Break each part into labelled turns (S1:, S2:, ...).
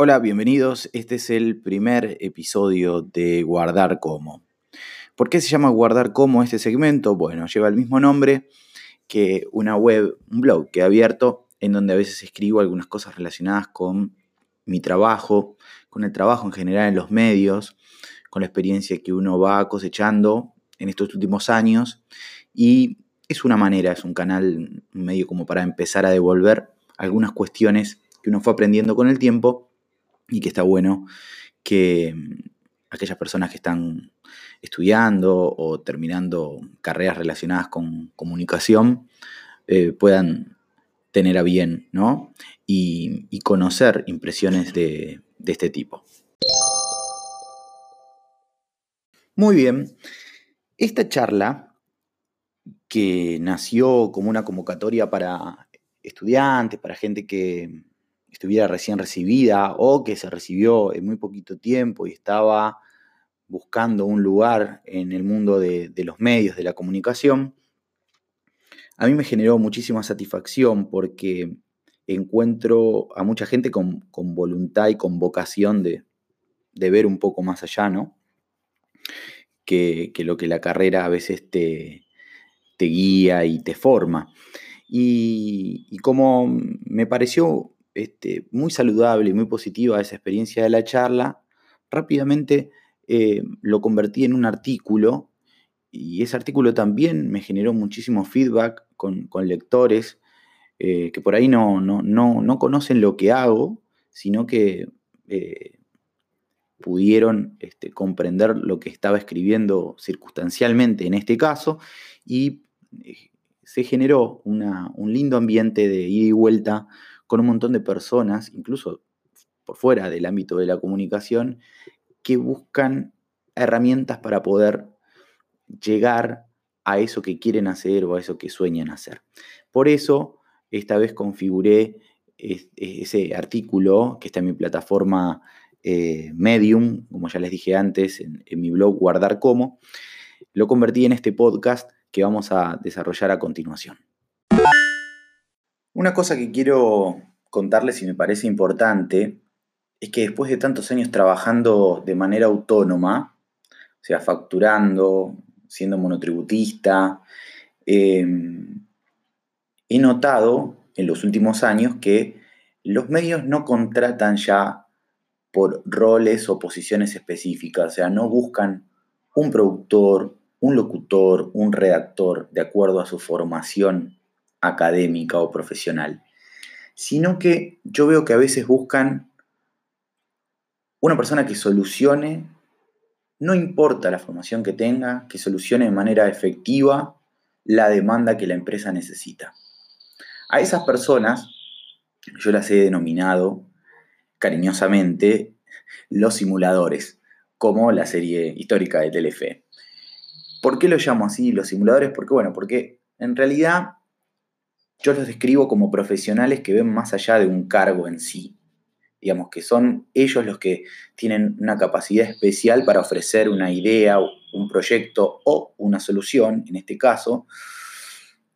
S1: Hola, bienvenidos. Este es el primer episodio de Guardar Como. ¿Por qué se llama Guardar Como este segmento? Bueno, lleva el mismo nombre que una web, un blog que he abierto en donde a veces escribo algunas cosas relacionadas con mi trabajo, con el trabajo en general en los medios, con la experiencia que uno va cosechando en estos últimos años y es una manera, es un canal, un medio como para empezar a devolver algunas cuestiones que uno fue aprendiendo con el tiempo y que está bueno que mm, aquellas personas que están estudiando o terminando carreras relacionadas con comunicación eh, puedan tener a bien, ¿no? Y, conocer impresiones de, de este tipo. Muy bien, esta charla que nació como una convocatoria para estudiantes, para gente que estuviera recién recibida o que se recibió en muy poquito tiempo y estaba buscando un lugar en el mundo de, los medios, de la comunicación, a mí me generó muchísima satisfacción porque encuentro a mucha gente con, voluntad y con vocación de, ver un poco más allá, ¿no? Que, lo que la carrera a veces te, guía y te forma. Y, y, como me pareció este, muy saludable y muy positiva esa experiencia de la charla, rápidamente eh, lo convertí en un artículo y ese artículo también me generó muchísimo feedback con, lectores eh, que por ahí no, no, conocen lo que hago, sino que eh, pudieron este, comprender lo que estaba escribiendo circunstancialmente en este caso y se generó un lindo ambiente de ida y vuelta con un montón de personas, incluso por fuera del ámbito de la comunicación, que buscan herramientas para poder llegar a eso que quieren hacer o a eso que sueñan hacer. Por eso, esta vez configuré ese artículo que está en mi plataforma eh, Medium, como ya les dije antes, en, en mi blog Guardar Como, lo convertí en este podcast que vamos a desarrollar a continuación. Una cosa que quiero contarles y me parece importante es que después de tantos años trabajando de manera autónoma, o sea, facturando, siendo monotributista, em, he notado en los últimos años que los medios no contratan ya por roles o posiciones específicas, o sea, no buscan un productor, un locutor, un redactor de acuerdo a su formación académica o profesional, sino que yo veo que a veces buscan una persona que solucione, no importa la formación que tenga, que solucione de manera efectiva la demanda que la empresa necesita. A esas personas yo las he denominado cariñosamente los simuladores, como la serie histórica de Telefe. ¿Por qué lo llamo así, los simuladores? Porque, bueno, porque en realidad yo los describo como profesionales que ven más allá de un cargo en sí. Digamos que son ellos los que tienen una capacidad especial para ofrecer una idea, un proyecto o una solución, en este caso,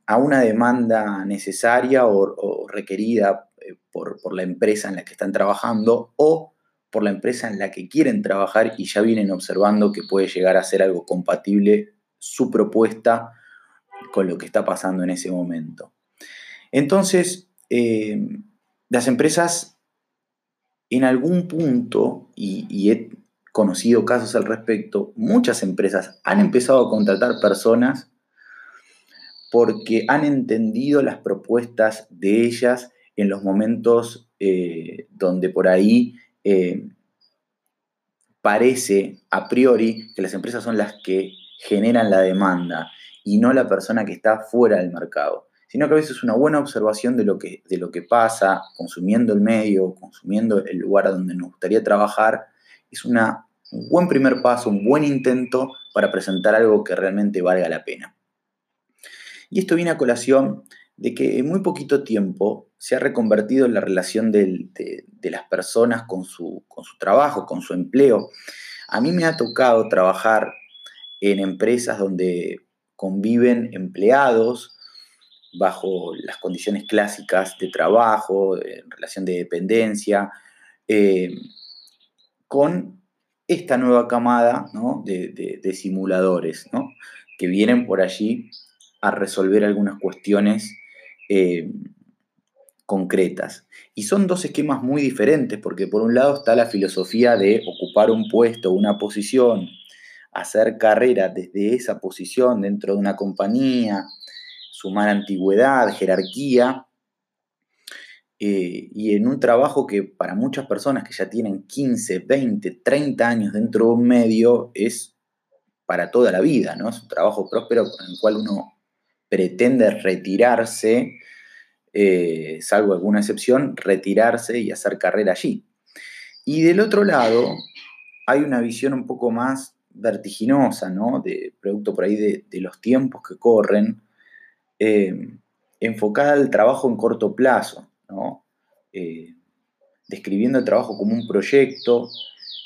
S1: a una demanda necesaria o, requerida eh, por, por la empresa en la que están trabajando o por la empresa en la que quieren trabajar y ya vienen observando que puede llegar a ser algo compatible su propuesta con lo que está pasando en ese momento. Entonces, eh, las empresas en algún punto, y, he conocido casos al respecto, muchas empresas han empezado a contratar personas porque han entendido las propuestas de ellas en los momentos eh, donde por ahí eh, parece a priori que las empresas son las que generan la demanda y no la persona que está fuera del mercado sino que a veces una buena observación de lo que, de lo que pasa, consumiendo el medio, consumiendo el lugar donde nos gustaría trabajar, es una, un buen primer paso, un buen intento para presentar algo que realmente valga la pena. Y esto viene a colación de que en muy poquito tiempo se ha reconvertido la relación de, las personas con su, con su trabajo, con su empleo. A mí me ha tocado trabajar en empresas donde conviven empleados, bajo las condiciones clásicas de trabajo, en relación de dependencia, eh, con esta nueva camada de, simuladores que vienen por allí a resolver algunas cuestiones eh, concretas. Y son dos esquemas muy diferentes, porque por un lado está la filosofía de ocupar un puesto, una posición, hacer carrera desde esa posición dentro de una compañía, sumar antigüedad, jerarquía, eh, y en un trabajo que para muchas personas que ya tienen 15, 20, 30 años dentro de un medio es para toda la vida, ¿no? Es un trabajo próspero con el cual uno pretende retirarse, eh, salvo alguna excepción, retirarse y hacer carrera allí. Y del otro lado, hay una visión un poco más vertiginosa, ¿no? De producto por ahí de, los tiempos que corren, eh, enfocada al trabajo en corto plazo, ¿no? Eh, describiendo el trabajo como un proyecto,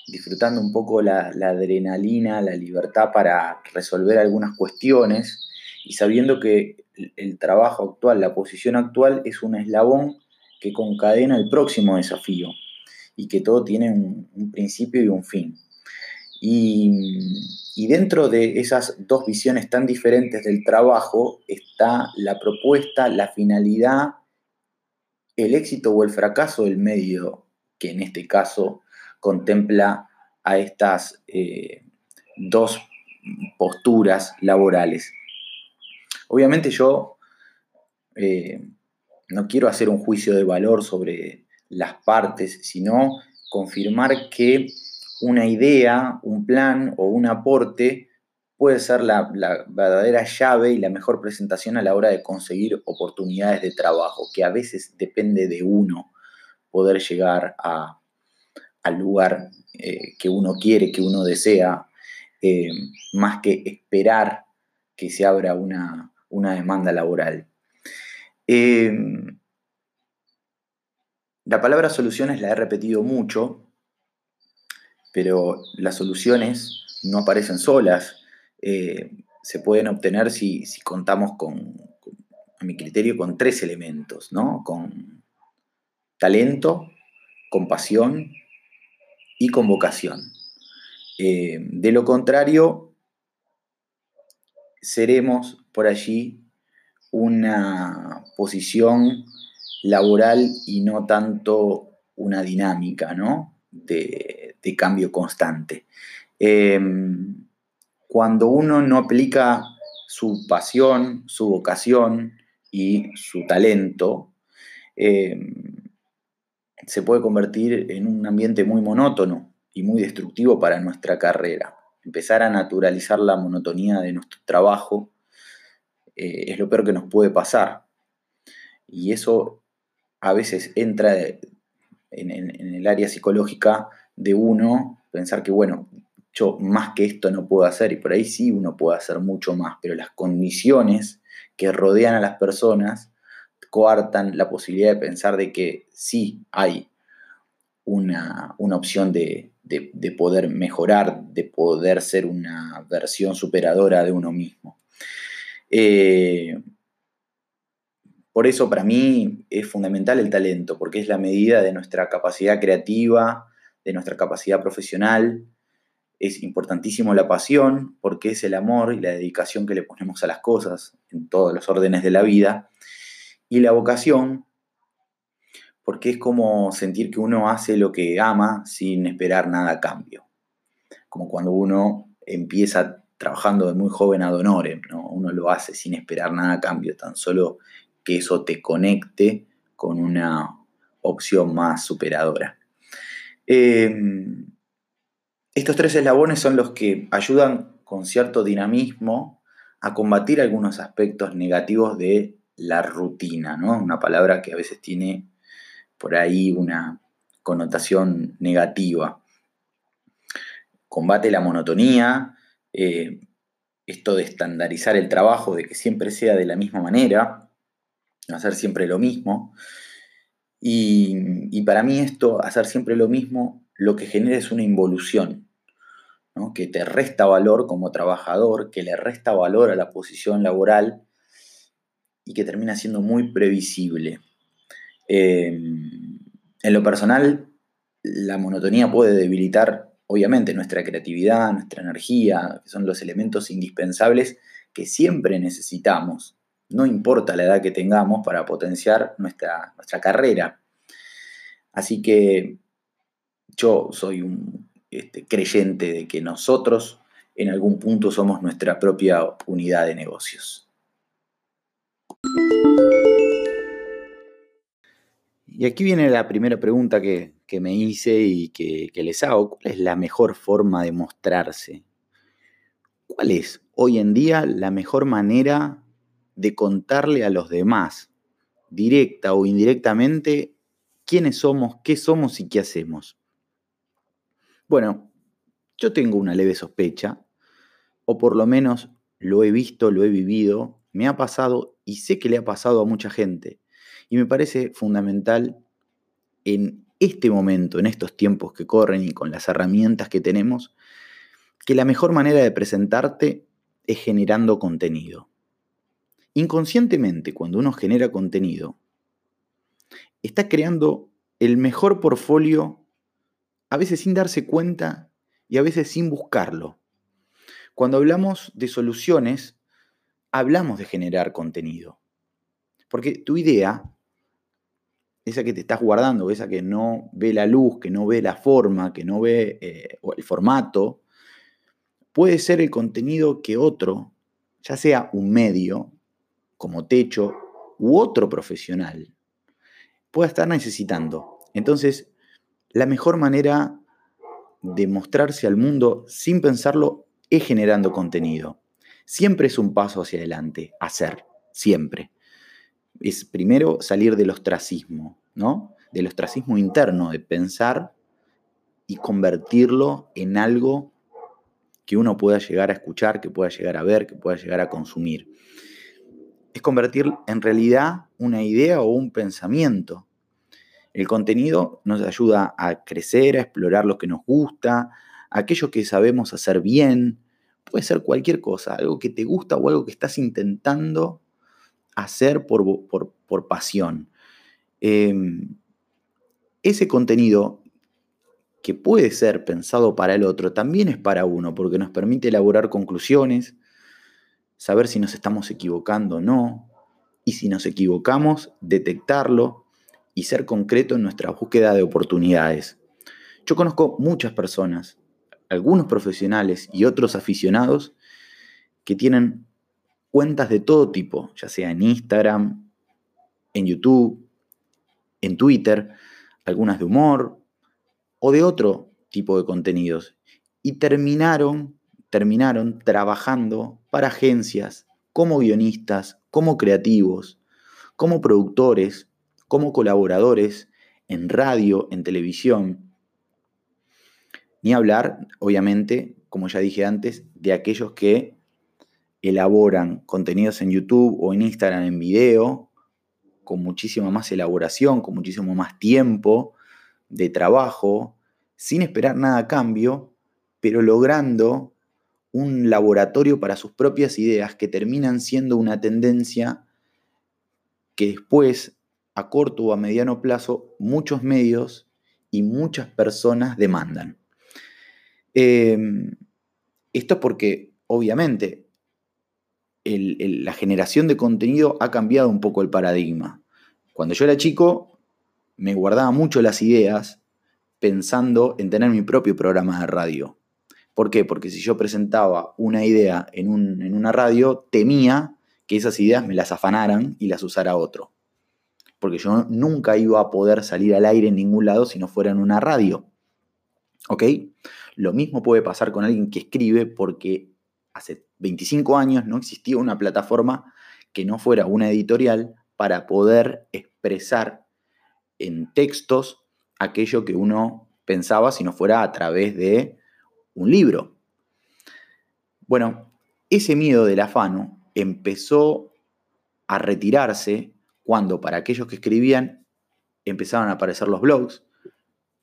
S1: disfrutando un poco la, adrenalina, la libertad para resolver algunas cuestiones y sabiendo que el trabajo actual, la posición actual es un eslabón que concadena el próximo desafío y que todo tiene un principio y un fin. Y, dentro de esas dos visiones tan diferentes del trabajo está la propuesta, la finalidad, el éxito o el fracaso del medio, que en este caso contempla a estas eh, dos posturas laborales. Obviamente yo eh, no quiero hacer un juicio de valor sobre las partes, sino confirmar que una idea, un plan o un aporte puede ser la, verdadera llave y la mejor presentación a la hora de conseguir oportunidades de trabajo, que a veces depende de uno poder llegar al lugar eh, que uno quiere, que uno desea, eh, más que esperar que se abra una, demanda laboral. Eh, la palabra soluciones la he repetido mucho pero las soluciones no aparecen solas, eh, se pueden obtener si, contamos con, a mi criterio, con tres elementos, ¿no? Con talento, con pasión y con vocación. Eh, de lo contrario, seremos por allí una posición laboral y no tanto una dinámica, ¿no? de, cambio constante. Em, cuando uno no aplica su pasión, su vocación y su talento, em, se puede convertir en un ambiente muy monótono y muy destructivo para nuestra carrera. Empezar a naturalizar la monotonía de nuestro trabajo eh, es lo peor que nos puede pasar. Y eso a veces entra en, el área psicológica de uno, pensar que, bueno, yo más que esto no puedo hacer, y por ahí sí uno puede hacer mucho más, pero las condiciones que rodean a las personas coartan la posibilidad de pensar de que sí hay una, opción de, poder mejorar, de poder ser una versión superadora de uno mismo. Eh, por eso para mí es fundamental el talento, porque es la medida de nuestra capacidad creativa, de nuestra capacidad profesional. Es importantísimo la pasión, porque es el amor y la dedicación que le ponemos a las cosas en todos los órdenes de la vida. Y la vocación, porque es como sentir que uno hace lo que ama sin esperar nada a cambio. Como cuando uno empieza trabajando de muy joven a donore, ¿no? uno lo hace sin esperar nada a cambio, tan solo que eso te conecte con una opción más superadora. Em, estos tres eslabones son los que ayudan con cierto dinamismo a combatir algunos aspectos negativos de la rutina, ¿no? Una palabra que a veces tiene por ahí una connotación negativa. Combate la monotonía, eh, esto de estandarizar el trabajo, de que siempre sea de la misma manera, hacer siempre lo mismo. Y, para mí esto, hacer siempre lo mismo, lo que genera es una involución, que te resta valor como trabajador, que le resta valor a la posición laboral y que termina siendo muy previsible. Em, en lo personal, la monotonía puede debilitar, obviamente, nuestra creatividad, nuestra energía, que son los elementos indispensables que siempre necesitamos, no importa la edad que tengamos, para potenciar nuestra, nuestra carrera. Así que yo soy un este, creyente de que nosotros en algún punto somos nuestra propia unidad de negocios. Y aquí viene la primera pregunta que, me hice y que, que les hago. ¿Cuál es la mejor forma de mostrarse? ¿Cuál es hoy en día la mejor manera de contarle a los demás, directa o indirectamente, quiénes somos, qué somos y qué hacemos? Bueno, yo tengo una leve sospecha, o por lo menos lo he visto, lo he vivido, me ha pasado y sé que le ha pasado a mucha gente. Y me parece fundamental en este momento, en estos tiempos que corren y con las herramientas que tenemos, que la mejor manera de presentarte es generando contenido. Inconscientemente, cuando uno genera contenido, está creando el mejor portfolio, a veces sin darse cuenta y a veces sin buscarlo. Cuando hablamos de soluciones, hablamos de generar contenido. Porque tu idea esa que te estás guardando, esa que no ve la luz, que no ve la forma, que no ve eh, el formato, puede ser el contenido que otro, ya sea un medio, como techo, u otro profesional, pueda estar necesitando. Entonces, la mejor manera de mostrarse al mundo sin pensarlo es generando contenido. Siempre es un paso hacia adelante, hacer, siempre es primero salir del ostracismo, ¿no? Del ostracismo interno, de pensar y convertirlo en algo que uno pueda llegar a escuchar, que pueda llegar a ver, que pueda llegar a consumir. Es convertir en realidad una idea o un pensamiento. El contenido nos ayuda a crecer, a explorar lo que nos gusta, aquello que sabemos hacer bien. Puede ser cualquier cosa, algo que te gusta o algo que estás intentando hacer por, pasión. Em, ese contenido que puede ser pensado para el otro, también es para uno, porque nos permite elaborar conclusiones, saber si nos estamos equivocando o no, y si nos equivocamos, detectarlo y ser concreto en nuestra búsqueda de oportunidades. Yo conozco muchas personas, algunos profesionales y otros aficionados, que tienen cuentas de todo tipo, ya sea en Instagram, en YouTube, en Twitter, algunas de humor o de otro tipo de contenidos. Y terminaron, terminaron trabajando para agencias como guionistas, como creativos, como productores, como colaboradores en radio, en televisión. Ni hablar, obviamente, como ya dije antes, de aquellos que elaboran contenidos en YouTube o en Instagram en video, con muchísima más elaboración, con muchísimo más tiempo de trabajo, sin esperar nada a cambio, pero logrando un laboratorio para sus propias ideas que terminan siendo una tendencia que después, a corto o a mediano plazo, muchos medios y muchas personas demandan. Em, esto porque, obviamente, la generación de contenido ha cambiado un poco el paradigma. Cuando yo era chico, me guardaba mucho las ideas pensando en tener mi propio programa de radio. ¿Por qué? Porque si yo presentaba una idea en, en una radio, temía que esas ideas me las afanaran y las usara otro. Porque yo nunca iba a poder salir al aire en ningún lado si no fuera en una radio. ¿Ok? Lo mismo puede pasar con alguien que escribe porque hace 25 años no existía una plataforma que no fuera una editorial para poder expresar en textos aquello que uno pensaba si no fuera a través de un libro. Bueno, ese miedo del afano empezó a retirarse cuando para aquellos que escribían empezaban a aparecer los blogs,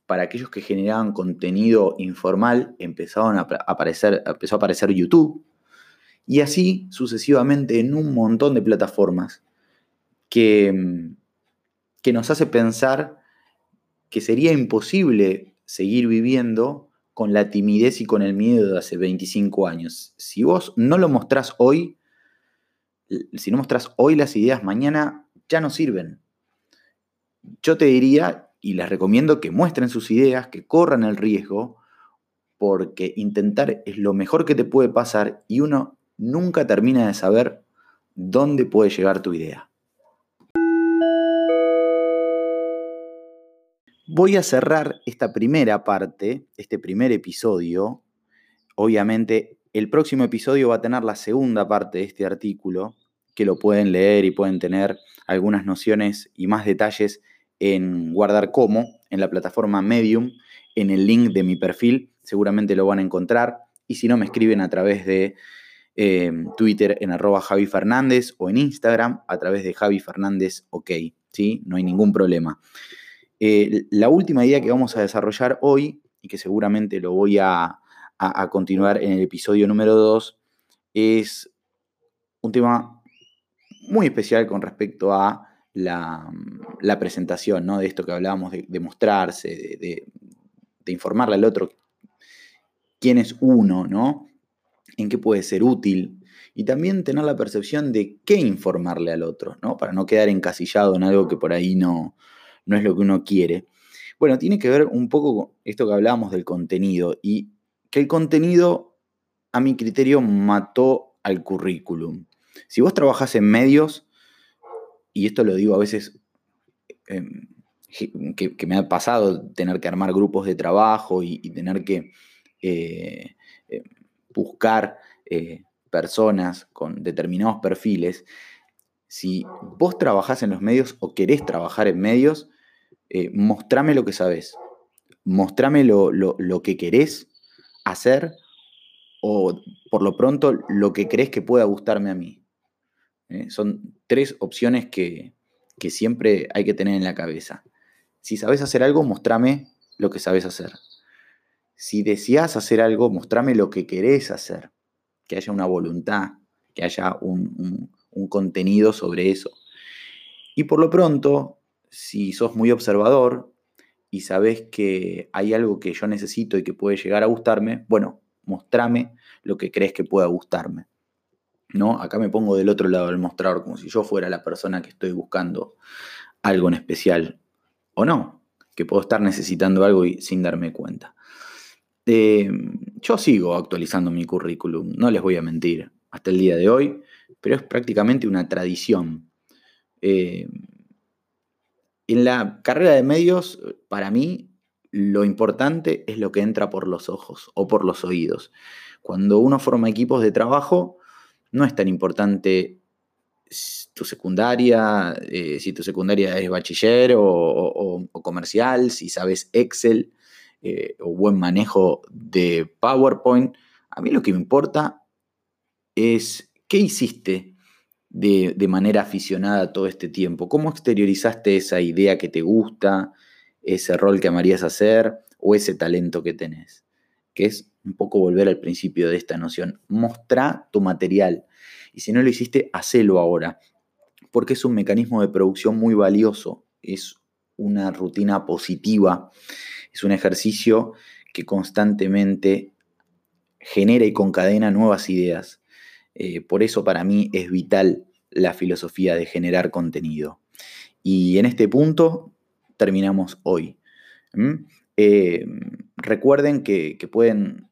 S1: para aquellos que generaban contenido informal empezaron a aparecer, empezó a aparecer YouTube, y así sucesivamente en un montón de plataformas que, que nos hace pensar que sería imposible seguir viviendo con la timidez y con el miedo de hace 25 años. Si vos no lo mostrás hoy, si no mostrás hoy las ideas, mañana ya no sirven. Yo te diría, y les recomiendo que muestren sus ideas, que corran el riesgo, porque intentar es lo mejor que te puede pasar y uno nunca termina de saber dónde puede llegar tu idea. Voy a cerrar esta primera parte, este primer episodio. Obviamente, el próximo episodio va a tener la segunda parte de este artículo, que lo pueden leer y pueden tener algunas nociones y más detalles en Guardar Como, en la plataforma Medium, en el link de mi perfil, seguramente lo van a encontrar. Y si no, me escriben a través de eh, Twitter en arroba Javi Fernández o en Instagram a través de Javi Fernández OK, ¿sí? No hay ningún problema. Eh, la última idea que vamos a desarrollar hoy, y que seguramente lo voy a, continuar en el episodio número 2, es un tema muy especial con respecto a la, presentación, ¿no? De esto que hablábamos de, mostrarse, de, de, informarle al otro quién es uno, ¿no? En qué puede ser útil. Y también tener la percepción de qué informarle al otro, ¿no? Para no quedar encasillado en algo que por ahí no, no es lo que uno quiere. Bueno, tiene que ver un poco con esto que hablábamos del contenido y que el contenido, a mi criterio, mató al currículum. Si vos trabajás en medios, y esto lo digo a veces em, que, me ha pasado tener que armar grupos de trabajo y, tener que eh, eh, buscar eh, personas con determinados perfiles, si vos trabajás en los medios o querés trabajar en medios, eh, mostrame lo que sabes, mostrame lo, que querés hacer o por lo pronto lo que crees que pueda gustarme a mí. ¿eh? Son tres opciones que, que siempre hay que tener en la cabeza. Si sabes hacer algo, mostrame lo que sabes hacer. Si deseas hacer algo, mostrame lo que querés hacer. Que haya una voluntad, que haya un contenido sobre eso. Y por lo pronto, si sos muy observador y sabes que hay algo que yo necesito y que puede llegar a gustarme, bueno, mostrame lo que crees que pueda gustarme. ¿No? Acá me pongo del otro lado del mostrador, como si yo fuera la persona que estoy buscando algo en especial. O no, que puedo estar necesitando algo y sin darme cuenta. Eh, yo sigo actualizando mi currículum, no les voy a mentir, hasta el día de hoy, pero es prácticamente una tradición. Eh, en la carrera de medios, para mí, lo importante es lo que entra por los ojos o por los oídos. Cuando uno forma equipos de trabajo, no es tan importante tu secundaria, eh, si tu secundaria es bachiller o, comercial, si sabes Excel eh, o buen manejo de PowerPoint. A mí lo que me importa es qué hiciste de, manera aficionada todo este tiempo? ¿Cómo exteriorizaste esa idea que te gusta, ese rol que amarías hacer o ese talento que tenés? Que es un poco volver al principio de esta noción. Mostrá tu material. Y si no lo hiciste, hacelo ahora. Porque es un mecanismo de producción muy valioso. Es una rutina positiva. Es un ejercicio que constantemente genera y concadena nuevas ideas. Eh, por eso para mí es vital la filosofía de generar contenido. Y en este punto terminamos hoy. Eh, recuerden que, pueden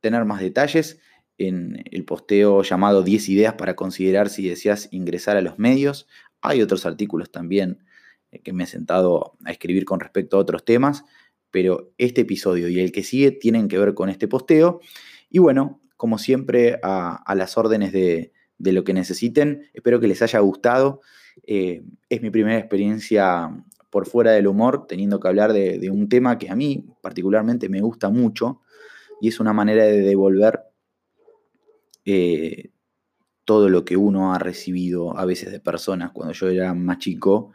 S1: tener más detalles en el posteo llamado 10 ideas para considerar si deseas ingresar a los medios. Hay otros artículos también eh, que me he sentado a escribir con respecto a otros temas, pero este episodio y el que sigue tienen que ver con este posteo. Y bueno, como siempre, a, las órdenes de, lo que necesiten. Espero que les haya gustado. Eh, es mi primera experiencia por fuera del humor, teniendo que hablar de, un tema que a mí particularmente me gusta mucho y es una manera de devolver eh, todo lo que uno ha recibido a veces de personas cuando yo era más chico,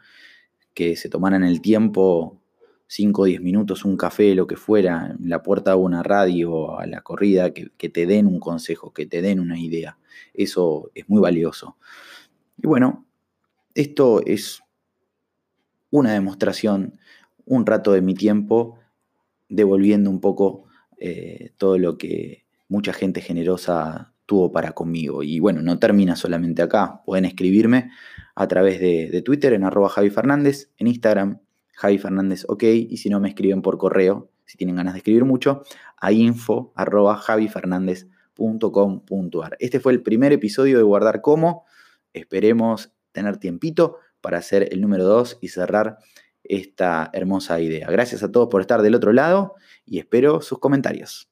S1: que se tomaran el tiempo 5 o 10 minutos, un café, lo que fuera, en la puerta de una radio, a la corrida, que, te den un consejo, que te den una idea. Eso es muy valioso. Y bueno, esto es una demostración, un rato de mi tiempo devolviendo un poco eh, todo lo que mucha gente generosa tuvo para conmigo. Y bueno, no termina solamente acá. Pueden escribirme a través de, Twitter en arroba Javi Fernández, en Instagram Javi Fernández OK, y si no me escriben por correo, si tienen ganas de escribir mucho, a info arroba Este fue el primer episodio de Guardar Como. Esperemos tener tiempito para hacer el número 2 y cerrar esta hermosa idea. Gracias a todos por estar del otro lado y espero sus comentarios.